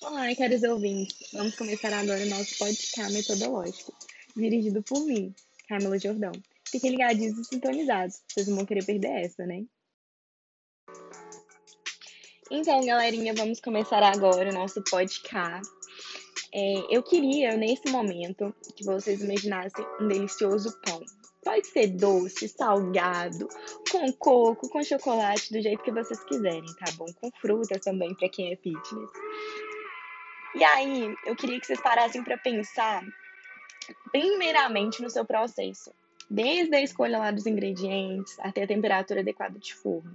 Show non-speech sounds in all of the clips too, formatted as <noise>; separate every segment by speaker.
Speaker 1: Olá, caros ouvintes. Vamos começar agora o nosso podcast metodológico, dirigido por mim, Camila Jordão. Fiquem ligadinhos e sintonizados, vocês não vão querer perder essa, né? Então, galerinha, vamos começar agora o nosso podcast. É, eu queria, nesse momento, que vocês imaginassem um delicioso pão. Pode ser doce, salgado, com coco, com chocolate, do jeito que vocês quiserem, tá bom? Com frutas também, para quem é fitness. E aí, eu queria que vocês parassem para pensar, primeiramente, no seu processo. Desde a escolha lá dos ingredientes até a temperatura adequada de forno.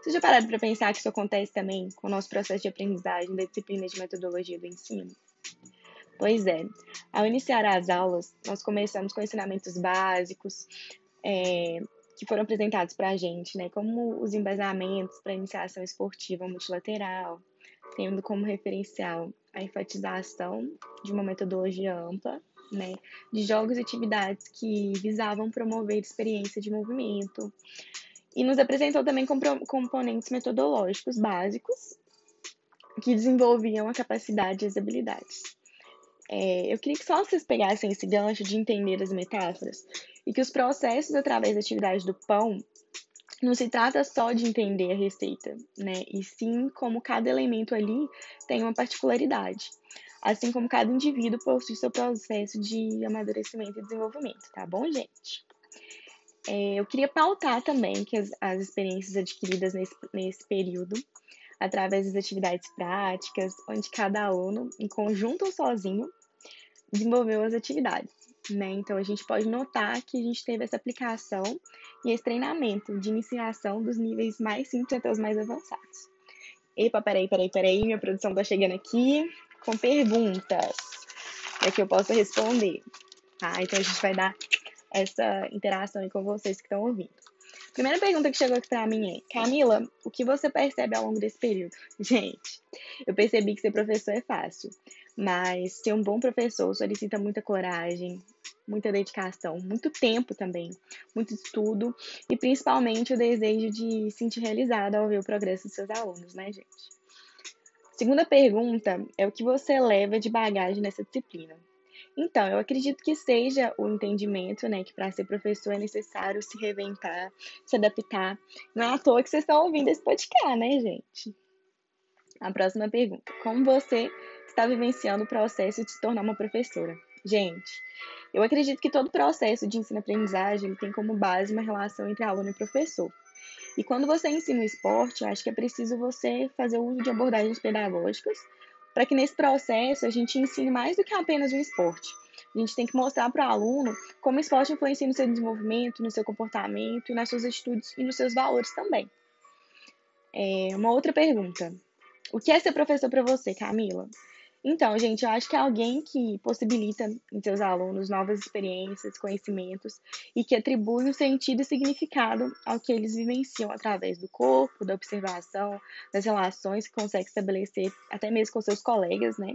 Speaker 1: Vocês já pararam para pensar que isso acontece também com o nosso processo de aprendizagem da disciplina de metodologia do ensino? Pois é, ao iniciar as aulas, nós começamos com ensinamentos básicos é, que foram apresentados para a gente, né, como os embasamentos para iniciação esportiva multilateral, tendo como referencial a enfatização de uma metodologia ampla, né, de jogos e atividades que visavam promover experiência de movimento, e nos apresentou também componentes metodológicos básicos que desenvolviam a capacidade e as habilidades. É, eu queria que só vocês pegassem esse gancho de entender as metáforas e que os processos através da atividade do pão não se trata só de entender a receita, né? E sim como cada elemento ali tem uma particularidade. Assim como cada indivíduo possui seu processo de amadurecimento e desenvolvimento, tá bom, gente? É, eu queria pautar também que as, as experiências adquiridas nesse, nesse período, através das atividades práticas, onde cada aluno, em conjunto ou sozinho, desenvolveu as atividades. Né? Então, a gente pode notar que a gente teve essa aplicação e esse treinamento de iniciação dos níveis mais simples até os mais avançados. Epa, peraí, peraí, peraí, minha produção tá chegando aqui com perguntas para que eu possa responder. Tá? Então, a gente vai dar essa interação aí com vocês que estão ouvindo. Primeira pergunta que chegou aqui para mim é: Camila, o que você percebe ao longo desse período? <laughs> Gente, eu percebi que ser professor é fácil, mas ser um bom professor solicita muita coragem, muita dedicação, muito tempo também, muito estudo e principalmente o desejo de se sentir realizado ao ver o progresso dos seus alunos, né, gente? Segunda pergunta é o que você leva de bagagem nessa disciplina. Então, eu acredito que seja o entendimento, né, que para ser professor é necessário se reinventar, se adaptar. Não é à toa que vocês estão ouvindo esse podcast, né, gente? A próxima pergunta: Como você está vivenciando o processo de se tornar uma professora? Gente, eu acredito que todo processo de ensino-aprendizagem tem como base uma relação entre aluno e professor. E quando você ensina o esporte, acho que é preciso você fazer uso de abordagens pedagógicas para que nesse processo a gente ensine mais do que apenas um esporte. A gente tem que mostrar para o aluno como o esporte influencia no seu desenvolvimento, no seu comportamento, nas suas atitudes e nos seus valores também. É, uma outra pergunta. O que é ser professor para você, Camila? Então, gente, eu acho que é alguém que possibilita em seus alunos novas experiências, conhecimentos e que atribui um sentido e significado ao que eles vivenciam através do corpo, da observação, das relações que consegue estabelecer até mesmo com seus colegas, né?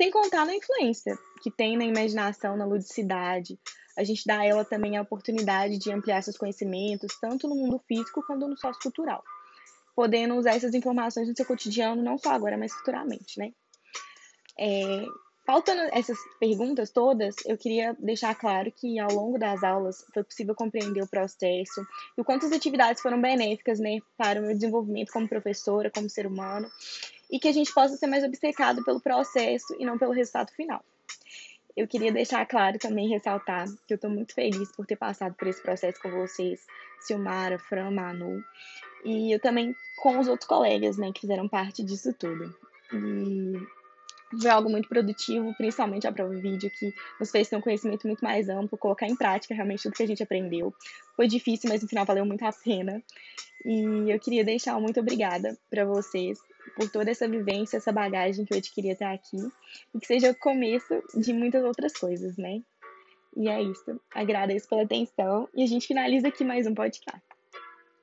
Speaker 1: Sem contar na influência que tem na imaginação, na ludicidade. A gente dá a ela também a oportunidade de ampliar seus conhecimentos, tanto no mundo físico quanto no sociocultural, podendo usar essas informações no seu cotidiano, não só agora, mas futuramente, né? É, faltando essas perguntas todas, eu queria deixar claro que ao longo das aulas foi possível compreender o processo e o quanto as atividades foram benéficas né, para o meu desenvolvimento como professora, como ser humano, e que a gente possa ser mais obcecado pelo processo e não pelo resultado final. Eu queria deixar claro também, ressaltar, que eu estou muito feliz por ter passado por esse processo com vocês, Silmara, Fran, Manu, e eu também com os outros colegas, né, que fizeram parte disso tudo. E foi algo muito produtivo, principalmente a prova vídeo, que nos fez ter um conhecimento muito mais amplo, colocar em prática realmente tudo que a gente aprendeu. Foi difícil, mas no final valeu muito a pena. E eu queria deixar um muito obrigada para vocês por toda essa vivência, essa bagagem que eu adquiri até aqui, e que seja o começo de muitas outras coisas, né? E é isso. Agradeço pela atenção e a gente finaliza aqui mais um podcast.